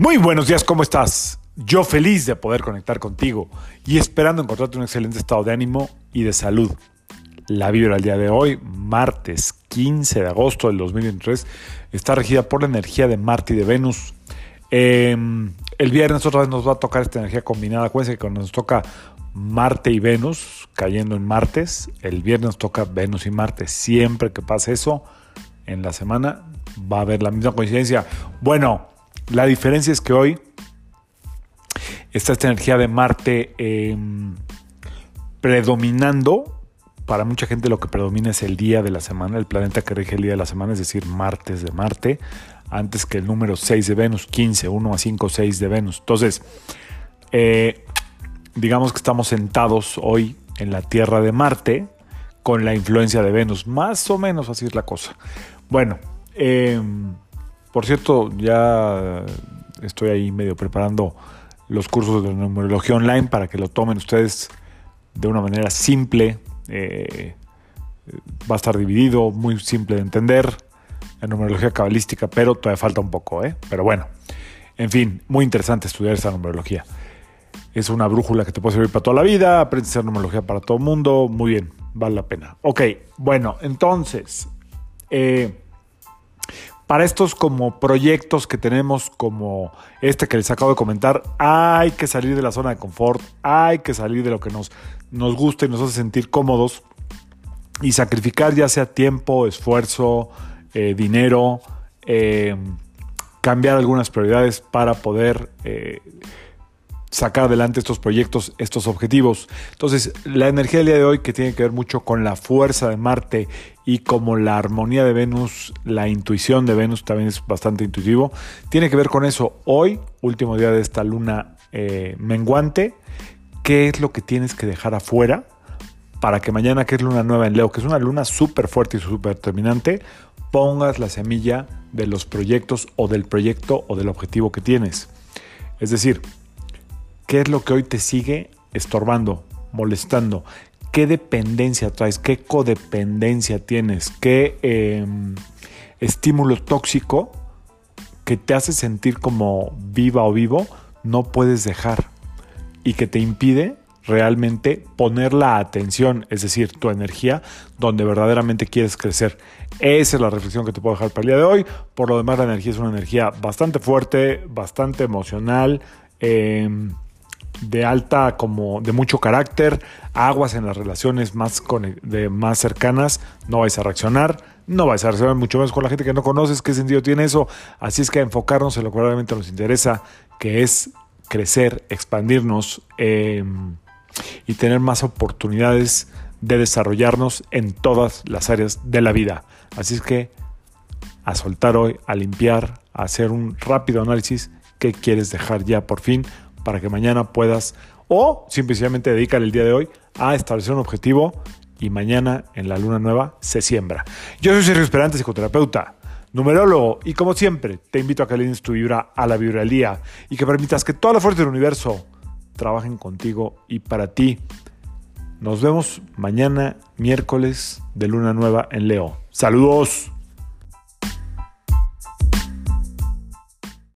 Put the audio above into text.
Muy buenos días, ¿cómo estás? Yo feliz de poder conectar contigo y esperando encontrarte un excelente estado de ánimo y de salud. La vibra al día de hoy, martes 15 de agosto del 2023, está regida por la energía de Marte y de Venus. Em, el viernes otra vez nos va a tocar esta energía combinada. Acuérdense que cuando nos toca Marte y Venus cayendo en martes, el viernes toca Venus y Marte. Siempre que pase eso en la semana va a haber la misma coincidencia. Bueno, la diferencia es que hoy está esta energía de Marte em, predominando. Para mucha gente lo que predomina es el día de la semana, el planeta que rige el día de la semana, es decir, martes de Marte, antes que el número 6 de Venus, 15, 1 a 5, 6 de Venus. Entonces, eh, digamos que estamos sentados hoy en la Tierra de Marte con la influencia de Venus, más o menos así es la cosa. Bueno, eh, por cierto, ya estoy ahí medio preparando los cursos de numerología online para que lo tomen ustedes de una manera simple. Eh, va a estar dividido, muy simple de entender, la numerología cabalística, pero todavía falta un poco, ¿eh? Pero bueno, en fin, muy interesante estudiar esta numerología. Es una brújula que te puede servir para toda la vida, aprendes a hacer numerología para todo el mundo, muy bien, vale la pena. Ok, bueno, entonces, eh, para estos como proyectos que tenemos como este que les acabo de comentar, hay que salir de la zona de confort, hay que salir de lo que nos, nos gusta y nos hace sentir cómodos. Y sacrificar ya sea tiempo, esfuerzo, eh, dinero, eh, cambiar algunas prioridades para poder eh, sacar adelante estos proyectos, estos objetivos. Entonces, la energía del día de hoy que tiene que ver mucho con la fuerza de Marte y como la armonía de Venus, la intuición de Venus también es bastante intuitivo, tiene que ver con eso. Hoy, último día de esta luna eh, menguante, ¿qué es lo que tienes que dejar afuera? Para que mañana, que es luna nueva en Leo, que es una luna súper fuerte y súper terminante, pongas la semilla de los proyectos o del proyecto o del objetivo que tienes. Es decir, ¿Qué es lo que hoy te sigue estorbando, molestando? ¿Qué dependencia traes? ¿Qué codependencia tienes? ¿Qué em, estímulo tóxico que te hace sentir como viva o vivo no puedes dejar y que te impide realmente poner la atención, es decir, tu energía, donde verdaderamente quieres crecer. Esa es la reflexión que te puedo dejar para el día de hoy. Por lo demás, la energía es una energía bastante fuerte, bastante emocional. Em, de alta como de mucho carácter, aguas en las relaciones más, de, más cercanas, no vais a reaccionar, no vais a reaccionar mucho más con la gente que no conoces, qué sentido tiene eso, así es que enfocarnos en lo que realmente nos interesa, que es crecer, expandirnos em, y tener más oportunidades de desarrollarnos en todas las áreas de la vida. Así es que a soltar hoy, a limpiar, a hacer un rápido análisis, qué quieres dejar ya por fin para que mañana puedas o simplemente dedicar el día de hoy a establecer un objetivo y mañana en la luna nueva se siembra. Yo soy Sergio Esperante, psicoterapeuta, numerólogo y como siempre te invito a que alines tu vibra a la vibra del día y que permitas que toda la fuerza del universo trabajen contigo y para ti. Nos vemos mañana miércoles de luna nueva en Leo. Saludos.